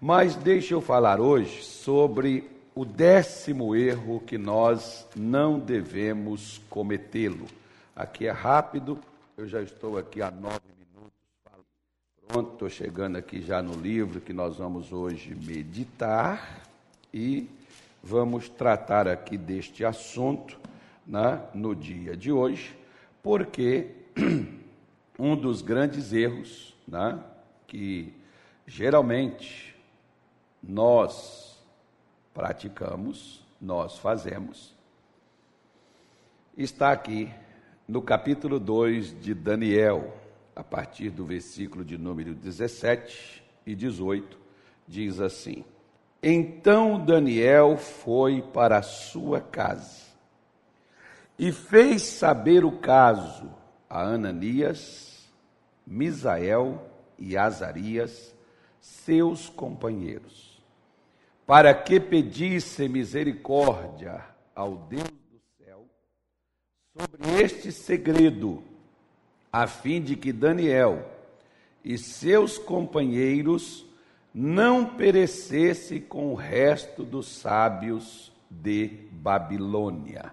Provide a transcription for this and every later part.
Mas deixa eu falar hoje sobre o décimo erro que nós não devemos cometê-lo. Aqui é rápido, eu já estou aqui há nove minutos. Pronto, estou chegando aqui já no livro que nós vamos hoje meditar e vamos tratar aqui deste assunto né, no dia de hoje, porque um dos grandes erros né, que geralmente nós praticamos, nós fazemos, está aqui no capítulo 2 de Daniel, a partir do versículo de número 17 e 18, diz assim: Então Daniel foi para a sua casa e fez saber o caso a Ananias, Misael e Azarias, seus companheiros, para que pedisse misericórdia ao Deus do céu sobre este segredo, a fim de que Daniel e seus companheiros não perecesse com o resto dos sábios de Babilônia.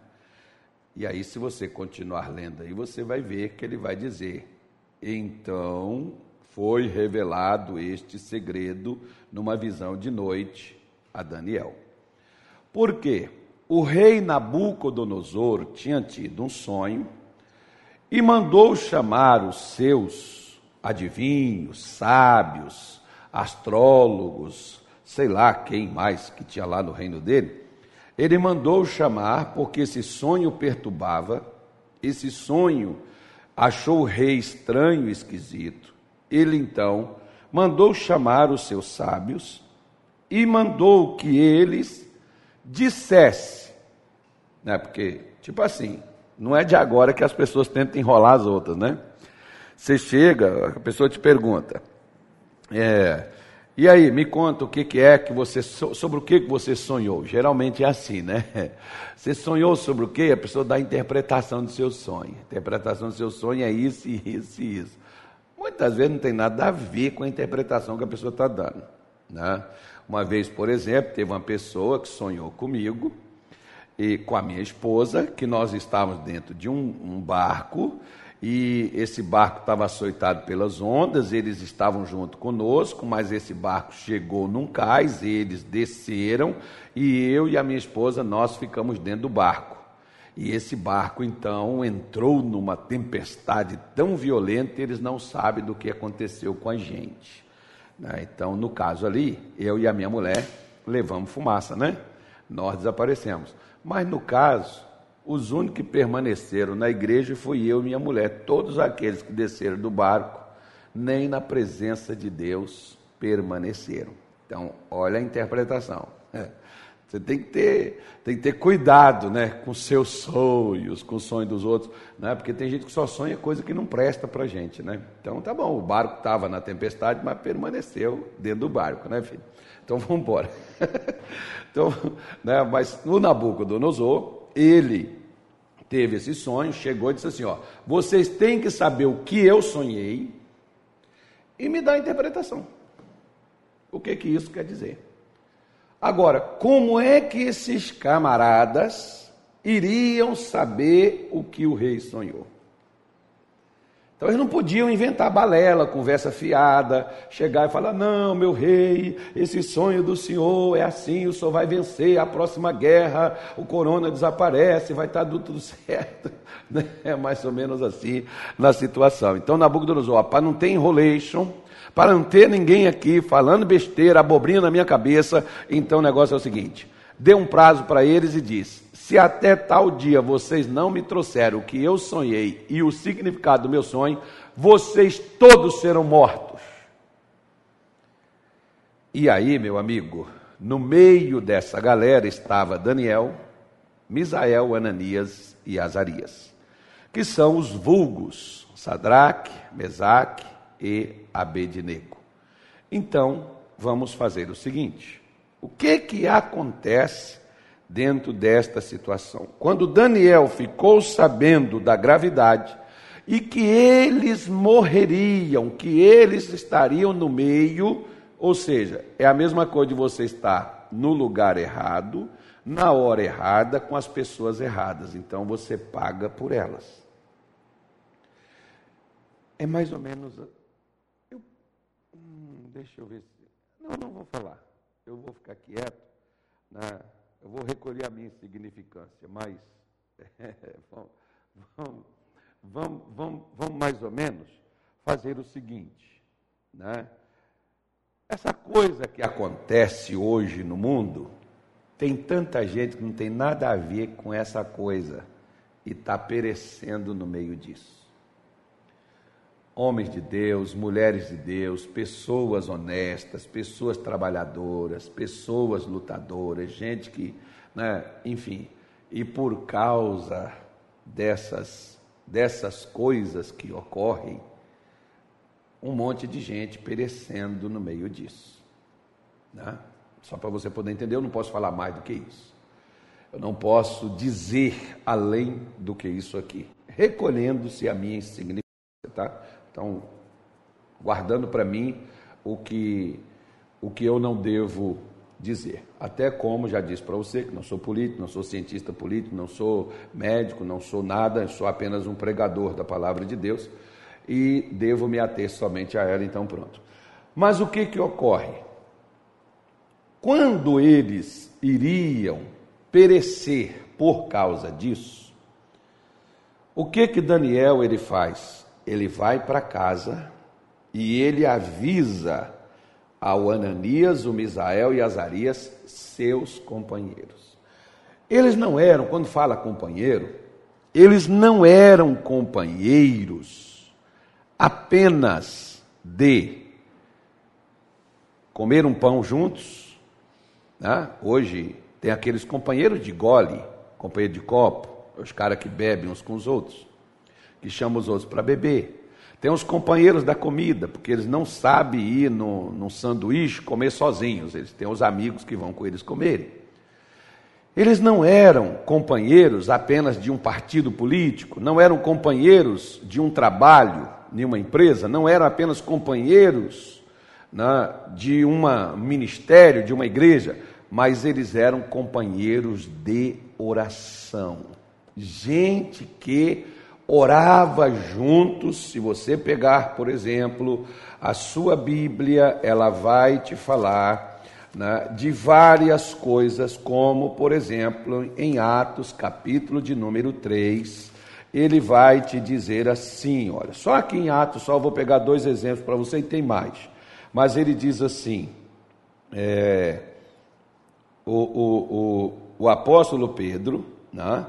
E aí, se você continuar lendo aí, você vai ver que ele vai dizer: então foi revelado este segredo numa visão de noite a Daniel. Por quê? O rei Nabucodonosor tinha tido um sonho e mandou chamar os seus adivinhos, sábios, astrólogos, sei lá quem mais que tinha lá no reino dele ele mandou chamar porque esse sonho perturbava, esse sonho achou o rei estranho esquisito. Ele então mandou chamar os seus sábios e mandou que eles dissessem, né? Porque, tipo assim, não é de agora que as pessoas tentam enrolar as outras, né? Você chega, a pessoa te pergunta, é, e aí, me conta o que, que é que você sobre o que, que você sonhou. Geralmente é assim, né? Você sonhou sobre o que? A pessoa dá a interpretação do seu sonho. A interpretação do seu sonho é isso, isso e isso. Muitas vezes não tem nada a ver com a interpretação que a pessoa está dando. Né? Uma vez, por exemplo, teve uma pessoa que sonhou comigo e com a minha esposa que nós estávamos dentro de um, um barco e esse barco estava açoitado pelas ondas, eles estavam junto conosco, mas esse barco chegou num cais, eles desceram e eu e a minha esposa nós ficamos dentro do barco. E esse barco então entrou numa tempestade tão violenta, eles não sabem do que aconteceu com a gente. Né? Então, no caso ali, eu e a minha mulher levamos fumaça, né? Nós desaparecemos. Mas no caso, os únicos que permaneceram na igreja fui eu e minha mulher. Todos aqueles que desceram do barco, nem na presença de Deus permaneceram. Então, olha a interpretação. É. Você tem que ter, tem que ter cuidado, né, com seus sonhos, com o sonho dos outros, né? Porque tem gente que só sonha coisa que não presta para gente, né? Então, tá bom, o barco estava na tempestade, mas permaneceu dentro do barco, né, filho? Então, vamos embora. então, né, mas no Nabucodonosor, ele teve esse sonho, chegou e disse assim: ó, vocês têm que saber o que eu sonhei e me dar a interpretação. O que que isso quer dizer? Agora, como é que esses camaradas iriam saber o que o rei sonhou? Então eles não podiam inventar balela, conversa fiada, chegar e falar: não, meu rei, esse sonho do senhor é assim, o senhor vai vencer a próxima guerra, o corona desaparece, vai estar tudo certo. É mais ou menos assim na situação. Então Nabucodonosor, para não ter enrolation, para não ter ninguém aqui falando besteira, abobrinha na minha cabeça, então o negócio é o seguinte: dê um prazo para eles e diz: se até tal dia vocês não me trouxeram o que eu sonhei e o significado do meu sonho, vocês todos serão mortos. E aí, meu amigo, no meio dessa galera estava Daniel, Misael, Ananias e Azarias, que são os vulgos Sadraque, Mesaque e Abednego. Então, vamos fazer o seguinte: o que que acontece dentro desta situação. Quando Daniel ficou sabendo da gravidade e que eles morreriam, que eles estariam no meio Ou seja, é a mesma coisa de você estar no lugar errado, na hora errada, com as pessoas erradas. Então você paga por elas. É mais ou menos. Deixa eu ver se. Não, não vou falar. Eu vou ficar quieto. Né? Eu vou recolher a minha insignificância, mas é, vamos, vamos, vamos, vamos, mais ou menos fazer o seguinte. Né? Essa coisa que acontece hoje no mundo, tem tanta gente que não tem nada a ver com essa coisa e está perecendo no meio disso homens de Deus, mulheres de Deus, pessoas honestas, pessoas trabalhadoras, pessoas lutadoras, gente que, né, enfim, e por causa dessas dessas coisas que ocorrem, um monte de gente perecendo no meio disso. Né? Só para você poder entender, eu não posso falar mais do que isso. Eu não posso dizer além do que isso aqui, recolhendo-se a minha insignificância, tá? Então, guardando para mim o que, o que eu não devo dizer. Até como já disse para você, que não sou político, não sou cientista político, não sou médico, não sou nada, sou apenas um pregador da palavra de Deus e devo me ater somente a ela, então pronto. Mas o que que ocorre? Quando eles iriam perecer por causa disso, o que que Daniel ele faz? Ele vai para casa e ele avisa ao Ananias, o Misael e Azarias, seus companheiros. Eles não eram, quando fala companheiro, eles não eram companheiros apenas de comer um pão juntos. Né? Hoje tem aqueles companheiros de gole, companheiro de copo, os caras que bebem uns com os outros que chama os outros para beber. Tem os companheiros da comida, porque eles não sabem ir no, no sanduíche comer sozinhos, eles têm os amigos que vão com eles comerem. Eles não eram companheiros apenas de um partido político, não eram companheiros de um trabalho, de uma empresa, não eram apenas companheiros né, de um ministério, de uma igreja, mas eles eram companheiros de oração. Gente que orava juntos. Se você pegar, por exemplo, a sua Bíblia, ela vai te falar né, de várias coisas, como, por exemplo, em Atos, capítulo de número 3, ele vai te dizer assim: olha, só aqui em Atos, só vou pegar dois exemplos para você e tem mais. Mas ele diz assim: é, o, o, o, o apóstolo Pedro, né,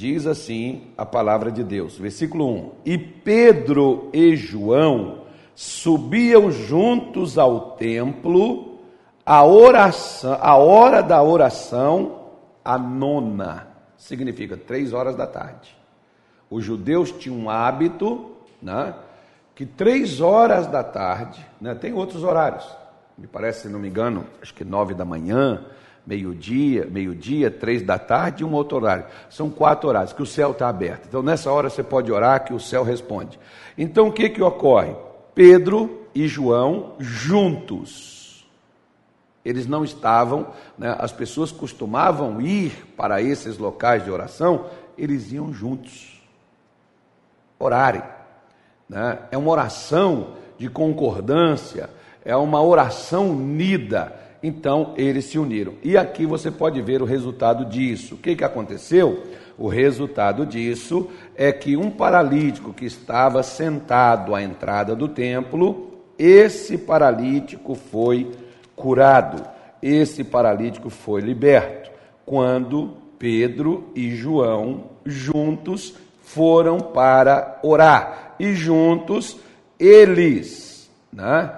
Diz assim a palavra de Deus, versículo 1: E Pedro e João subiam juntos ao templo, a oração, a hora da oração, a nona, significa três horas da tarde. Os judeus tinham um hábito, né, que três horas da tarde, né, tem outros horários, me parece, se não me engano, acho que nove da manhã, meio-dia, meio-dia, três da tarde e um outro horário. São quatro horários que o céu está aberto. Então, nessa hora você pode orar que o céu responde. Então, o que, que ocorre? Pedro e João juntos. Eles não estavam, né, as pessoas costumavam ir para esses locais de oração, eles iam juntos, orarem. Né? É uma oração de concordância, é uma oração unida então eles se uniram. E aqui você pode ver o resultado disso. O que, que aconteceu? O resultado disso é que um paralítico que estava sentado à entrada do templo, esse paralítico foi curado, esse paralítico foi liberto. Quando Pedro e João juntos foram para orar e juntos eles né,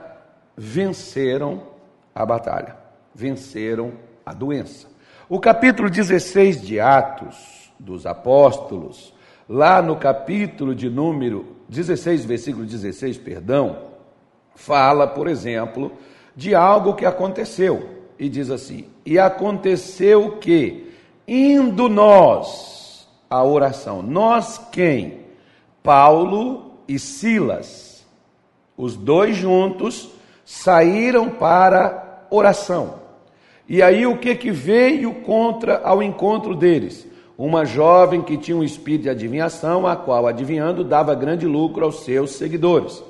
venceram a batalha, venceram a doença. O capítulo 16 de Atos dos Apóstolos, lá no capítulo de número 16, versículo 16, perdão, fala, por exemplo, de algo que aconteceu. E diz assim: E aconteceu que, indo nós à oração, nós quem? Paulo e Silas, os dois juntos, saíram para oração. E aí o que que veio contra ao encontro deles? Uma jovem que tinha um espírito de adivinhação, a qual adivinhando dava grande lucro aos seus seguidores.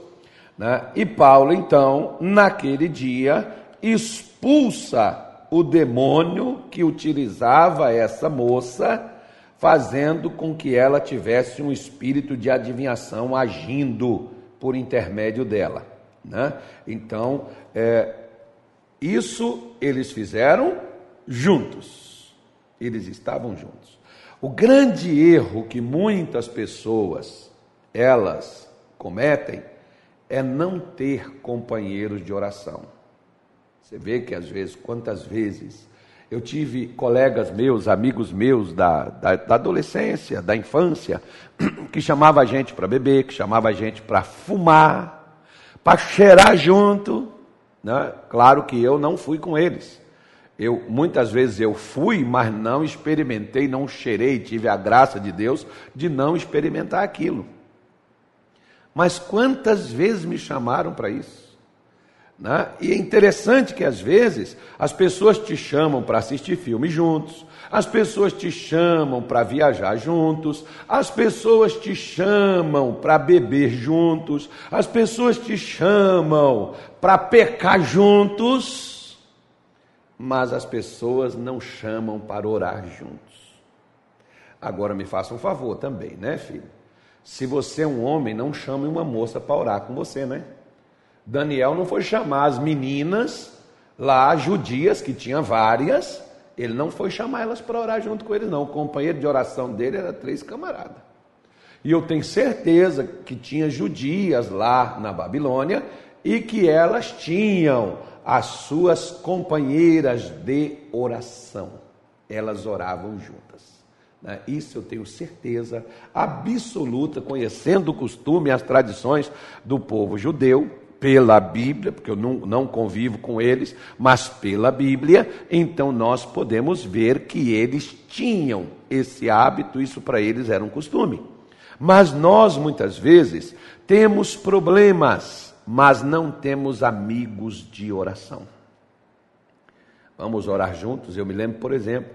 Né? E Paulo então, naquele dia, expulsa o demônio que utilizava essa moça, fazendo com que ela tivesse um espírito de adivinhação agindo por intermédio dela. Né? Então, é, isso eles fizeram juntos. Eles estavam juntos. O grande erro que muitas pessoas elas cometem é não ter companheiros de oração. Você vê que às vezes, quantas vezes eu tive colegas meus, amigos meus da, da, da adolescência, da infância, que chamava a gente para beber, que chamava a gente para fumar, para cheirar junto. Né? Claro que eu não fui com eles. Eu muitas vezes eu fui, mas não experimentei, não cheirei, tive a graça de Deus de não experimentar aquilo. Mas quantas vezes me chamaram para isso? Né? E é interessante que às vezes as pessoas te chamam para assistir filme juntos, as pessoas te chamam para viajar juntos, as pessoas te chamam para beber juntos, as pessoas te chamam para pecar juntos, mas as pessoas não chamam para orar juntos. Agora me faça um favor também, né, filho? Se você é um homem, não chame uma moça para orar com você, né? Daniel não foi chamar as meninas lá, judias, que tinha várias, ele não foi chamar elas para orar junto com ele, não. O companheiro de oração dele era três camaradas. E eu tenho certeza que tinha judias lá na Babilônia e que elas tinham as suas companheiras de oração. Elas oravam juntas. Né? Isso eu tenho certeza absoluta, conhecendo o costume e as tradições do povo judeu, pela Bíblia, porque eu não, não convivo com eles, mas pela Bíblia, então nós podemos ver que eles tinham esse hábito, isso para eles era um costume. Mas nós muitas vezes temos problemas, mas não temos amigos de oração. Vamos orar juntos. Eu me lembro, por exemplo,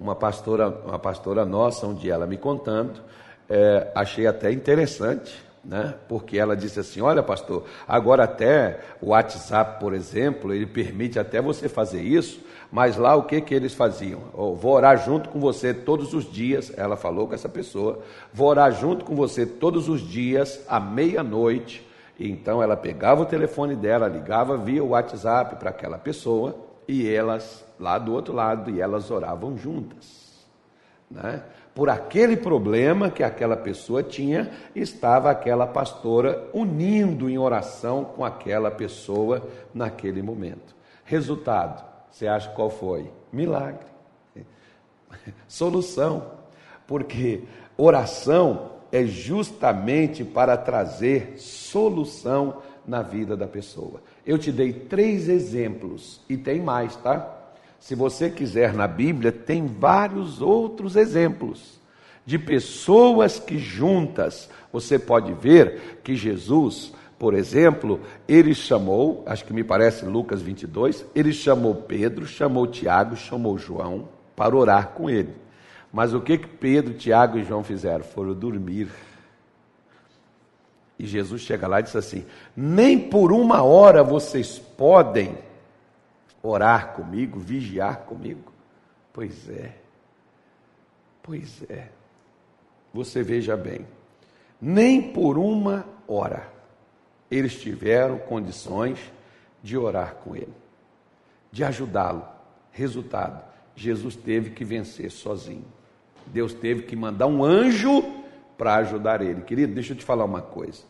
uma pastora, uma pastora nossa, um dia ela me contando, é, achei até interessante, né? Porque ela disse assim: Olha, pastor, agora até o WhatsApp, por exemplo, ele permite até você fazer isso, mas lá o que que eles faziam? Oh, vou orar junto com você todos os dias. Ela falou com essa pessoa: Vou orar junto com você todos os dias à meia-noite. Então ela pegava o telefone dela, ligava via WhatsApp para aquela pessoa e elas lá do outro lado e elas oravam juntas, né? Por aquele problema que aquela pessoa tinha, estava aquela pastora unindo em oração com aquela pessoa naquele momento. Resultado, você acha qual foi? Milagre. Solução. Porque oração é justamente para trazer solução na vida da pessoa. Eu te dei três exemplos e tem mais, tá? Se você quiser na Bíblia, tem vários outros exemplos de pessoas que juntas, você pode ver que Jesus, por exemplo, ele chamou, acho que me parece Lucas 22, ele chamou Pedro, chamou Tiago, chamou João para orar com ele. Mas o que que Pedro, Tiago e João fizeram? Foram dormir. E Jesus chega lá e diz assim: Nem por uma hora vocês podem orar comigo, vigiar comigo? Pois é, pois é. Você veja bem, nem por uma hora eles tiveram condições de orar com ele, de ajudá-lo. Resultado: Jesus teve que vencer sozinho. Deus teve que mandar um anjo para ajudar ele. Querido, deixa eu te falar uma coisa.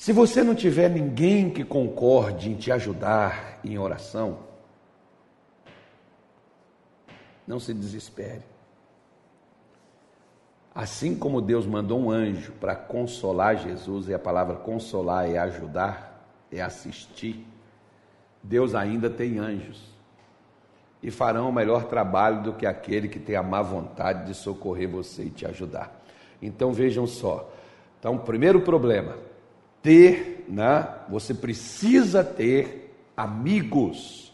Se você não tiver ninguém que concorde em te ajudar em oração, não se desespere. Assim como Deus mandou um anjo para consolar Jesus, e a palavra consolar é ajudar, é assistir, Deus ainda tem anjos. E farão o melhor trabalho do que aquele que tem a má vontade de socorrer você e te ajudar. Então vejam só. Então, primeiro problema, ter, né? Você precisa ter amigos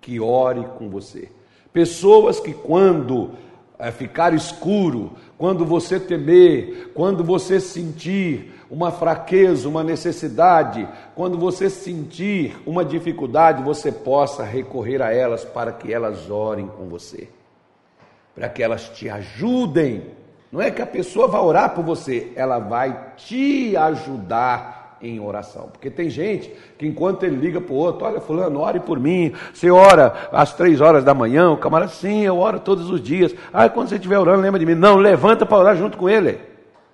que ore com você. Pessoas que quando é, ficar escuro, quando você temer, quando você sentir uma fraqueza, uma necessidade, quando você sentir uma dificuldade, você possa recorrer a elas para que elas orem com você, para que elas te ajudem. Não é que a pessoa vai orar por você, ela vai te ajudar em oração. Porque tem gente que enquanto ele liga para o outro, olha, fulano, ore por mim. Você ora às três horas da manhã, o camarada, sim, eu oro todos os dias. Ah, quando você estiver orando, lembra de mim. Não, levanta para orar junto com ele.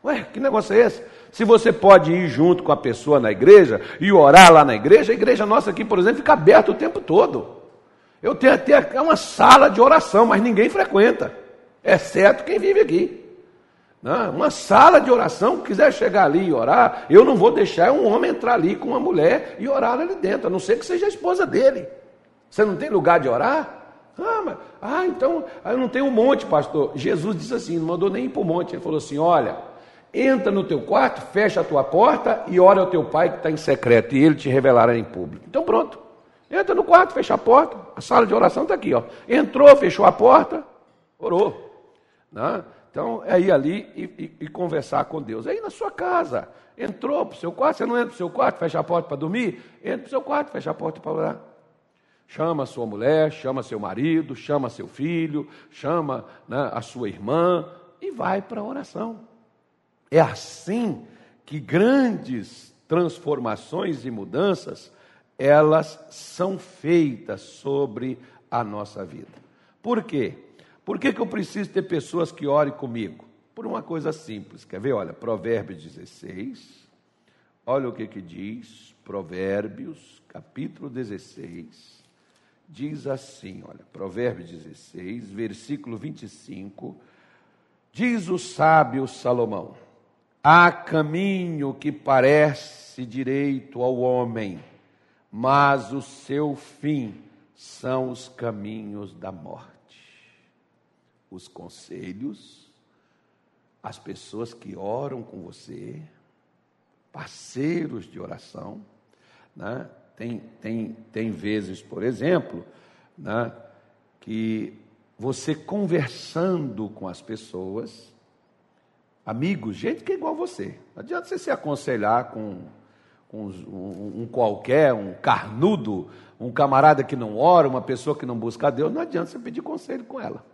Ué, que negócio é esse? Se você pode ir junto com a pessoa na igreja e orar lá na igreja, a igreja nossa aqui, por exemplo, fica aberta o tempo todo. Eu tenho até uma sala de oração, mas ninguém frequenta, exceto quem vive aqui. Né? Uma sala de oração, quiser chegar ali e orar, eu não vou deixar um homem entrar ali com uma mulher e orar ali dentro, a não ser que seja a esposa dele. Você não tem lugar de orar? Ah, mas, ah então, ah, eu não tenho um monte, pastor. Jesus disse assim, não mandou nem ir para o monte. Ele falou assim: olha, entra no teu quarto, fecha a tua porta e ora ao teu pai que está em secreto, e ele te revelará em público. Então pronto. Entra no quarto, fecha a porta, a sala de oração está aqui, ó. Entrou, fechou a porta, orou. Não? Né? Então, é ir ali e, e, e conversar com Deus. Aí na sua casa, entrou para o seu quarto, você não entra para o seu quarto, fecha a porta para dormir? Entra para o seu quarto, fecha a porta para orar. Chama sua mulher, chama seu marido, chama seu filho, chama né, a sua irmã e vai para a oração. É assim que grandes transformações e mudanças elas são feitas sobre a nossa vida. Por quê? Por que, que eu preciso ter pessoas que orem comigo? Por uma coisa simples. Quer ver? Olha, Provérbios 16. Olha o que, que diz. Provérbios, capítulo 16. Diz assim: olha, Provérbios 16, versículo 25. Diz o sábio Salomão: Há caminho que parece direito ao homem, mas o seu fim são os caminhos da morte os conselhos, as pessoas que oram com você, parceiros de oração. Né? Tem, tem, tem vezes, por exemplo, né, que você conversando com as pessoas, amigos, gente que é igual a você. Não adianta você se aconselhar com, com um, um, qualquer, um carnudo, um camarada que não ora, uma pessoa que não busca a Deus, não adianta você pedir conselho com ela.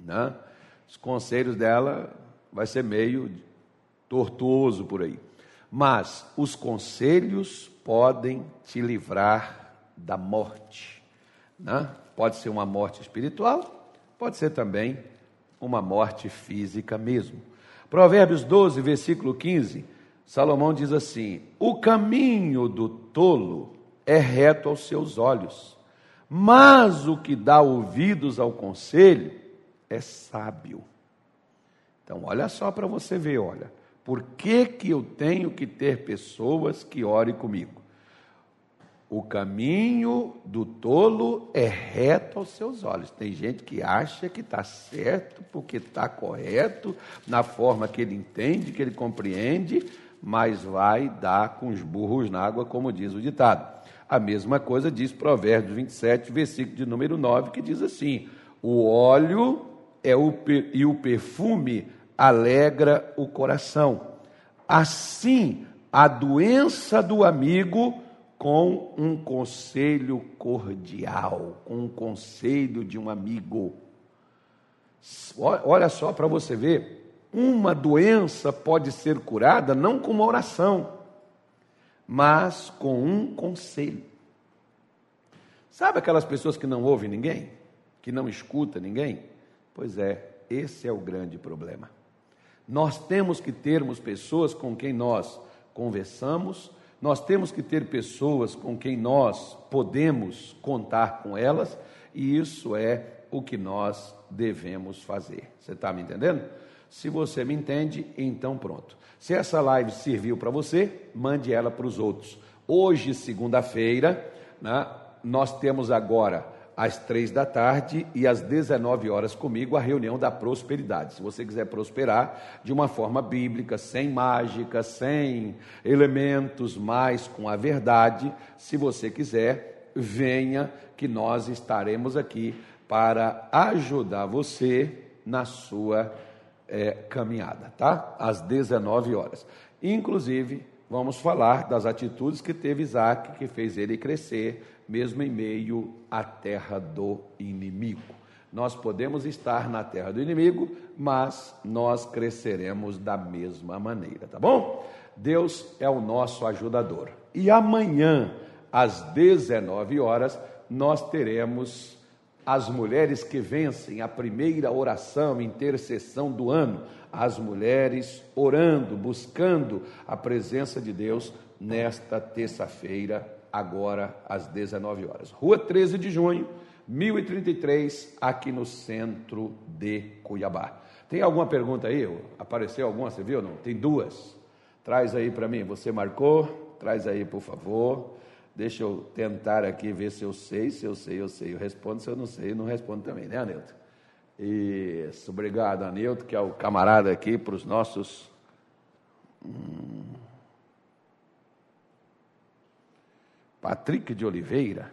Né? Os conselhos dela vai ser meio tortuoso por aí. Mas os conselhos podem te livrar da morte. Né? Pode ser uma morte espiritual, pode ser também uma morte física mesmo. Provérbios 12, versículo 15, Salomão diz assim: O caminho do tolo é reto aos seus olhos, mas o que dá ouvidos ao conselho é sábio. Então, olha só para você ver, olha, por que, que eu tenho que ter pessoas que orem comigo? O caminho do tolo é reto aos seus olhos. Tem gente que acha que está certo porque está correto na forma que ele entende, que ele compreende, mas vai dar com os burros na água, como diz o ditado. A mesma coisa diz Provérbios 27, versículo de número 9, que diz assim: O óleo é o, e o perfume alegra o coração. Assim, a doença do amigo com um conselho cordial, com um conselho de um amigo. Olha só para você ver, uma doença pode ser curada não com uma oração, mas com um conselho. Sabe aquelas pessoas que não ouvem ninguém? Que não escuta ninguém? Pois é, esse é o grande problema. Nós temos que termos pessoas com quem nós conversamos, nós temos que ter pessoas com quem nós podemos contar com elas, e isso é o que nós devemos fazer. Você está me entendendo? Se você me entende, então pronto. Se essa live serviu para você, mande ela para os outros. Hoje, segunda-feira, né, nós temos agora às três da tarde e às 19 horas comigo a reunião da prosperidade. Se você quiser prosperar de uma forma bíblica, sem mágica, sem elementos, mas com a verdade, se você quiser, venha que nós estaremos aqui para ajudar você na sua é, caminhada, tá? Às 19 horas. Inclusive, vamos falar das atitudes que teve Isaac, que fez ele crescer mesmo em meio à terra do inimigo. Nós podemos estar na terra do inimigo, mas nós cresceremos da mesma maneira, tá bom? Deus é o nosso ajudador. E amanhã, às 19 horas, nós teremos as mulheres que vencem a primeira oração, intercessão do ano, as mulheres orando, buscando a presença de Deus nesta terça-feira agora às 19 horas. Rua 13 de junho, 1033, aqui no centro de Cuiabá. Tem alguma pergunta aí? Apareceu alguma? Você viu? Não? Tem duas. Traz aí para mim. Você marcou? Traz aí, por favor. Deixa eu tentar aqui ver se eu sei. Se eu sei, eu sei. Eu respondo. Se eu não sei, eu não respondo também, né, Anilton? Isso. Obrigado, Anilton, que é o camarada aqui para os nossos. Hum... Patrick de Oliveira,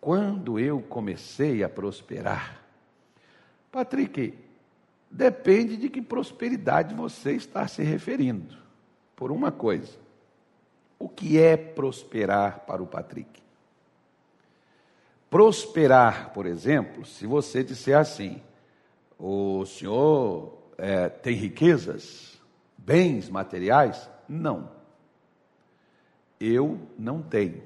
quando eu comecei a prosperar, Patrick, depende de que prosperidade você está se referindo. Por uma coisa, o que é prosperar para o Patrick? Prosperar, por exemplo, se você disser assim: o senhor é, tem riquezas, bens materiais? Não eu não tenho.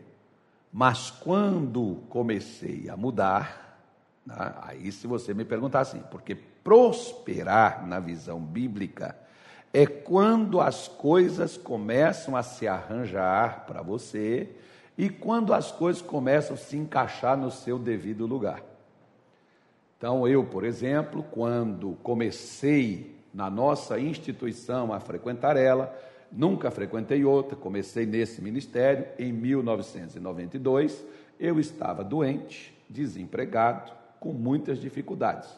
Mas quando comecei a mudar, né, aí se você me perguntar assim, porque prosperar na visão bíblica é quando as coisas começam a se arranjar para você e quando as coisas começam a se encaixar no seu devido lugar. Então, eu, por exemplo, quando comecei na nossa instituição a frequentar ela, Nunca frequentei outra, comecei nesse ministério em 1992. Eu estava doente, desempregado, com muitas dificuldades.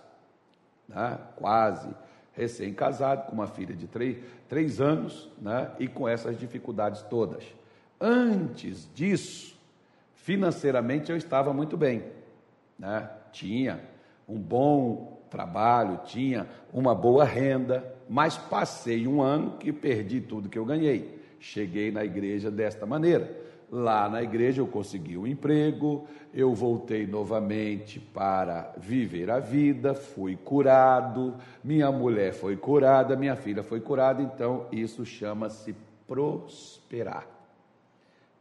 Né? Quase recém-casado, com uma filha de três, três anos, né? e com essas dificuldades todas. Antes disso, financeiramente eu estava muito bem. Né? Tinha um bom trabalho, tinha uma boa renda, mas passei um ano que perdi tudo que eu ganhei. Cheguei na igreja desta maneira. Lá na igreja eu consegui um emprego, eu voltei novamente para viver a vida, fui curado, minha mulher foi curada, minha filha foi curada, então isso chama-se prosperar.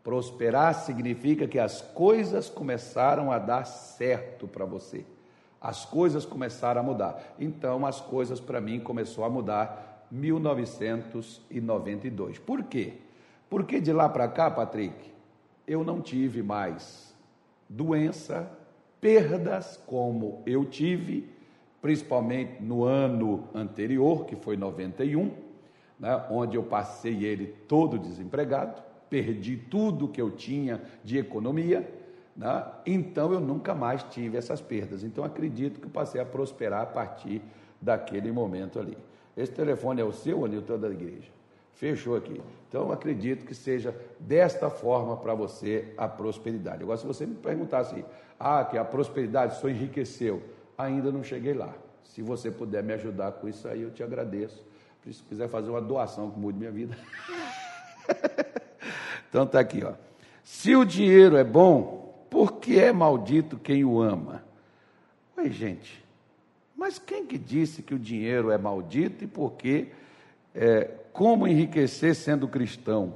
Prosperar significa que as coisas começaram a dar certo para você as coisas começaram a mudar. Então, as coisas para mim começou a mudar 1992. Por quê? Porque de lá para cá, Patrick, eu não tive mais doença, perdas como eu tive, principalmente no ano anterior, que foi 91, né, onde eu passei ele todo desempregado, perdi tudo que eu tinha de economia né? Então eu nunca mais tive essas perdas. Então acredito que passei a prosperar a partir daquele momento ali. Esse telefone é o seu, Anilton, da igreja. Fechou aqui. Então acredito que seja desta forma para você a prosperidade. Agora, se você me perguntasse, assim, ah, que a prosperidade só enriqueceu, ainda não cheguei lá. Se você puder me ajudar com isso aí, eu te agradeço. Se quiser fazer uma doação que mude minha vida. então tá aqui, ó. Se o dinheiro é bom, porque é maldito quem o ama. Oi, gente, mas quem que disse que o dinheiro é maldito e por que, é, como enriquecer sendo cristão?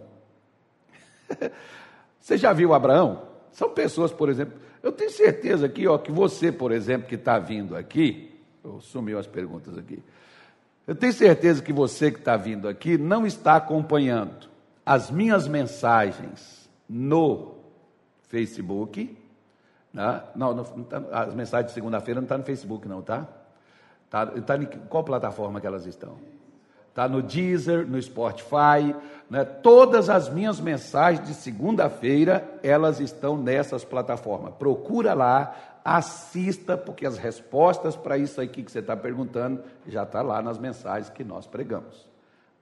você já viu Abraão? São pessoas, por exemplo, eu tenho certeza aqui, ó, que você, por exemplo, que está vindo aqui, eu sumiu as perguntas aqui, eu tenho certeza que você que está vindo aqui não está acompanhando as minhas mensagens no Facebook. Né? Não, não, não tá, as mensagens de segunda-feira não estão tá no Facebook, não, tá? Tá, tá em qual plataforma que elas estão? Está no Deezer, no Spotify, né? todas as minhas mensagens de segunda-feira, elas estão nessas plataformas. Procura lá, assista, porque as respostas para isso aqui que você está perguntando já está lá nas mensagens que nós pregamos.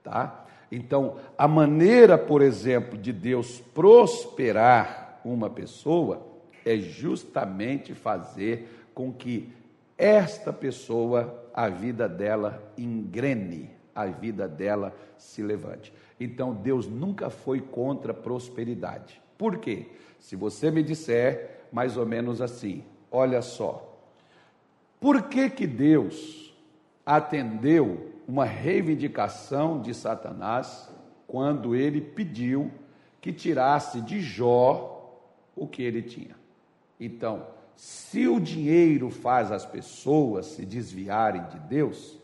Tá? Então, a maneira, por exemplo, de Deus prosperar uma pessoa é justamente fazer com que esta pessoa, a vida dela engrene, a vida dela se levante. Então, Deus nunca foi contra a prosperidade. Por quê? Se você me disser mais ou menos assim, olha só, por que que Deus atendeu uma reivindicação de Satanás quando ele pediu que tirasse de Jó o que ele tinha. Então, se o dinheiro faz as pessoas se desviarem de Deus,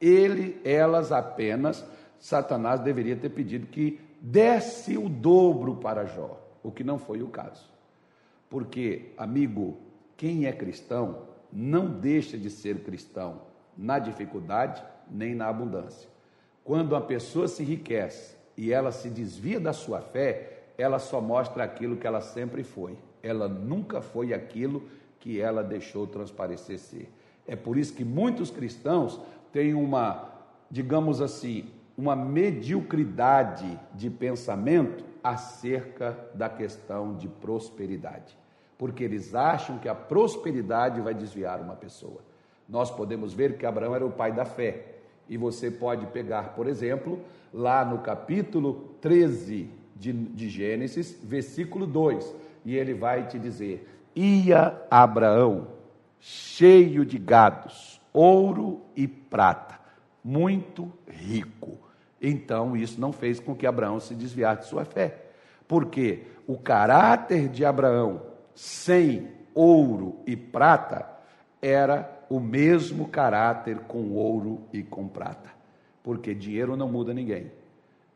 ele, elas apenas, Satanás deveria ter pedido que desse o dobro para Jó, o que não foi o caso. Porque, amigo, quem é cristão não deixa de ser cristão na dificuldade nem na abundância. Quando a pessoa se enriquece e ela se desvia da sua fé, ela só mostra aquilo que ela sempre foi. Ela nunca foi aquilo que ela deixou transparecer ser. É por isso que muitos cristãos têm uma, digamos assim, uma mediocridade de pensamento acerca da questão de prosperidade. Porque eles acham que a prosperidade vai desviar uma pessoa. Nós podemos ver que Abraão era o pai da fé. E você pode pegar, por exemplo, lá no capítulo 13 de, de Gênesis, versículo 2, e ele vai te dizer: Ia Abraão, cheio de gados, ouro e prata, muito rico. Então, isso não fez com que Abraão se desviasse de sua fé, porque o caráter de Abraão, sem ouro e prata, era o mesmo caráter com ouro e com prata, porque dinheiro não muda ninguém.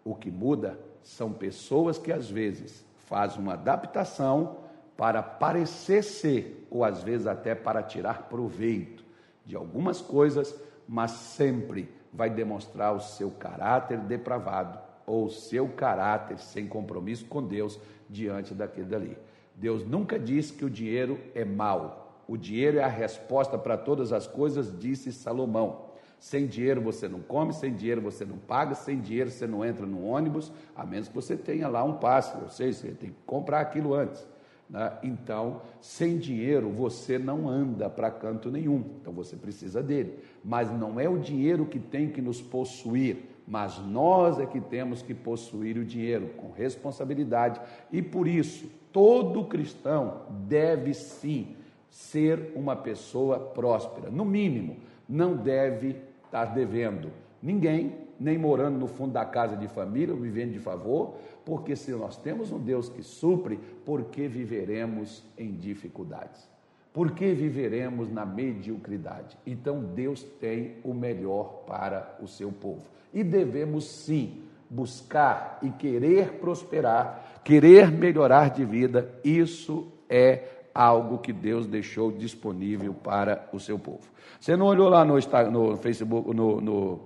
O que muda são pessoas que às vezes fazem uma adaptação para parecer ser, ou às vezes até para tirar proveito de algumas coisas, mas sempre vai demonstrar o seu caráter depravado ou o seu caráter sem compromisso com Deus diante daquele dali. Deus nunca disse que o dinheiro é mau, o dinheiro é a resposta para todas as coisas, disse Salomão. Sem dinheiro você não come, sem dinheiro você não paga, sem dinheiro você não entra no ônibus, a menos que você tenha lá um passe, ou seja, você tem que comprar aquilo antes. Né? Então, sem dinheiro você não anda para canto nenhum, então você precisa dele. Mas não é o dinheiro que tem que nos possuir, mas nós é que temos que possuir o dinheiro com responsabilidade. E por isso, todo cristão deve sim ser uma pessoa próspera. No mínimo, não deve estar devendo ninguém, nem morando no fundo da casa de família, vivendo de favor, porque se nós temos um Deus que supre, por que viveremos em dificuldades? Por que viveremos na mediocridade? Então Deus tem o melhor para o seu povo. E devemos sim buscar e querer prosperar, querer melhorar de vida, isso é algo que Deus deixou disponível para o seu povo. Você não olhou lá no, no Facebook, no, no,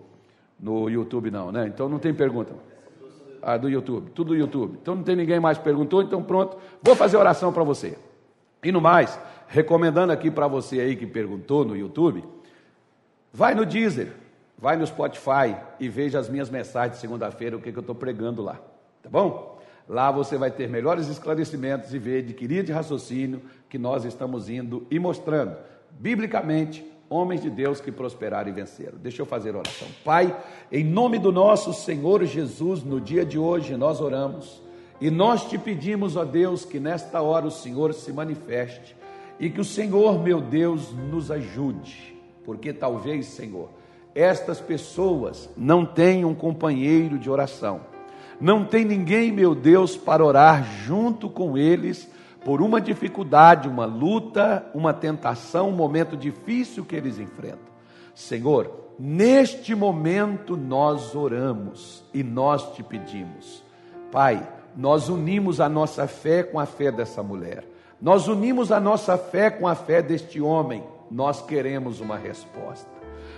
no YouTube, não, né? Então não tem pergunta. Ah, do YouTube, tudo do YouTube. Então não tem ninguém mais perguntou, então pronto. Vou fazer oração para você. E no mais, recomendando aqui para você aí que perguntou no YouTube, vai no Deezer, vai no Spotify e veja as minhas mensagens de segunda-feira, o que, que eu estou pregando lá. Tá bom? Lá você vai ter melhores esclarecimentos e ver de de raciocínio que nós estamos indo e mostrando, biblicamente, homens de Deus que prosperaram e venceram. Deixa eu fazer oração. Pai, em nome do nosso Senhor Jesus, no dia de hoje nós oramos e nós te pedimos, ó Deus, que nesta hora o Senhor se manifeste e que o Senhor, meu Deus, nos ajude, porque talvez, Senhor, estas pessoas não tenham um companheiro de oração não tem ninguém, meu Deus, para orar junto com eles por uma dificuldade, uma luta, uma tentação, um momento difícil que eles enfrentam. Senhor, neste momento nós oramos e nós te pedimos. Pai, nós unimos a nossa fé com a fé dessa mulher. Nós unimos a nossa fé com a fé deste homem. Nós queremos uma resposta.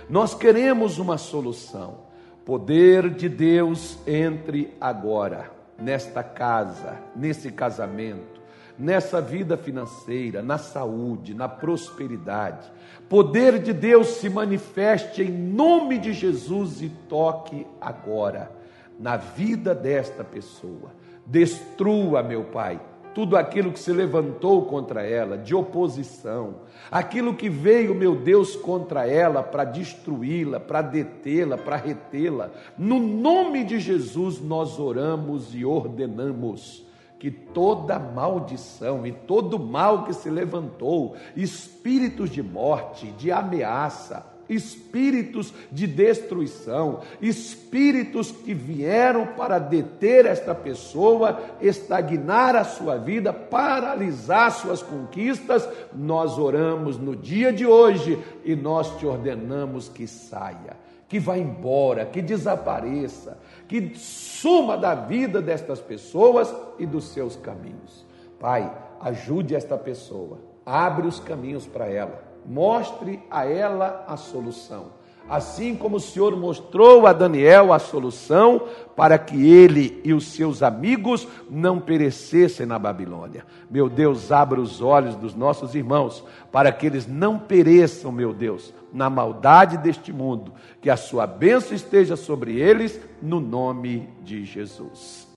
Nós queremos uma solução. Poder de Deus entre agora, nesta casa, nesse casamento, nessa vida financeira, na saúde, na prosperidade. Poder de Deus se manifeste em nome de Jesus e toque agora na vida desta pessoa. Destrua, meu Pai, tudo aquilo que se levantou contra ela, de oposição, aquilo que veio, meu Deus, contra ela para destruí-la, para detê-la, para retê-la. No nome de Jesus nós oramos e ordenamos que toda maldição e todo mal que se levantou, espíritos de morte, de ameaça, espíritos de destruição, espíritos que vieram para deter esta pessoa, estagnar a sua vida, paralisar suas conquistas, nós oramos no dia de hoje e nós te ordenamos que saia, que vá embora, que desapareça, que suma da vida destas pessoas e dos seus caminhos. Pai, ajude esta pessoa, abre os caminhos para ela mostre a ela a solução. Assim como o Senhor mostrou a Daniel a solução para que ele e os seus amigos não perecessem na Babilônia. Meu Deus, abra os olhos dos nossos irmãos para que eles não pereçam, meu Deus, na maldade deste mundo. Que a sua bênção esteja sobre eles, no nome de Jesus.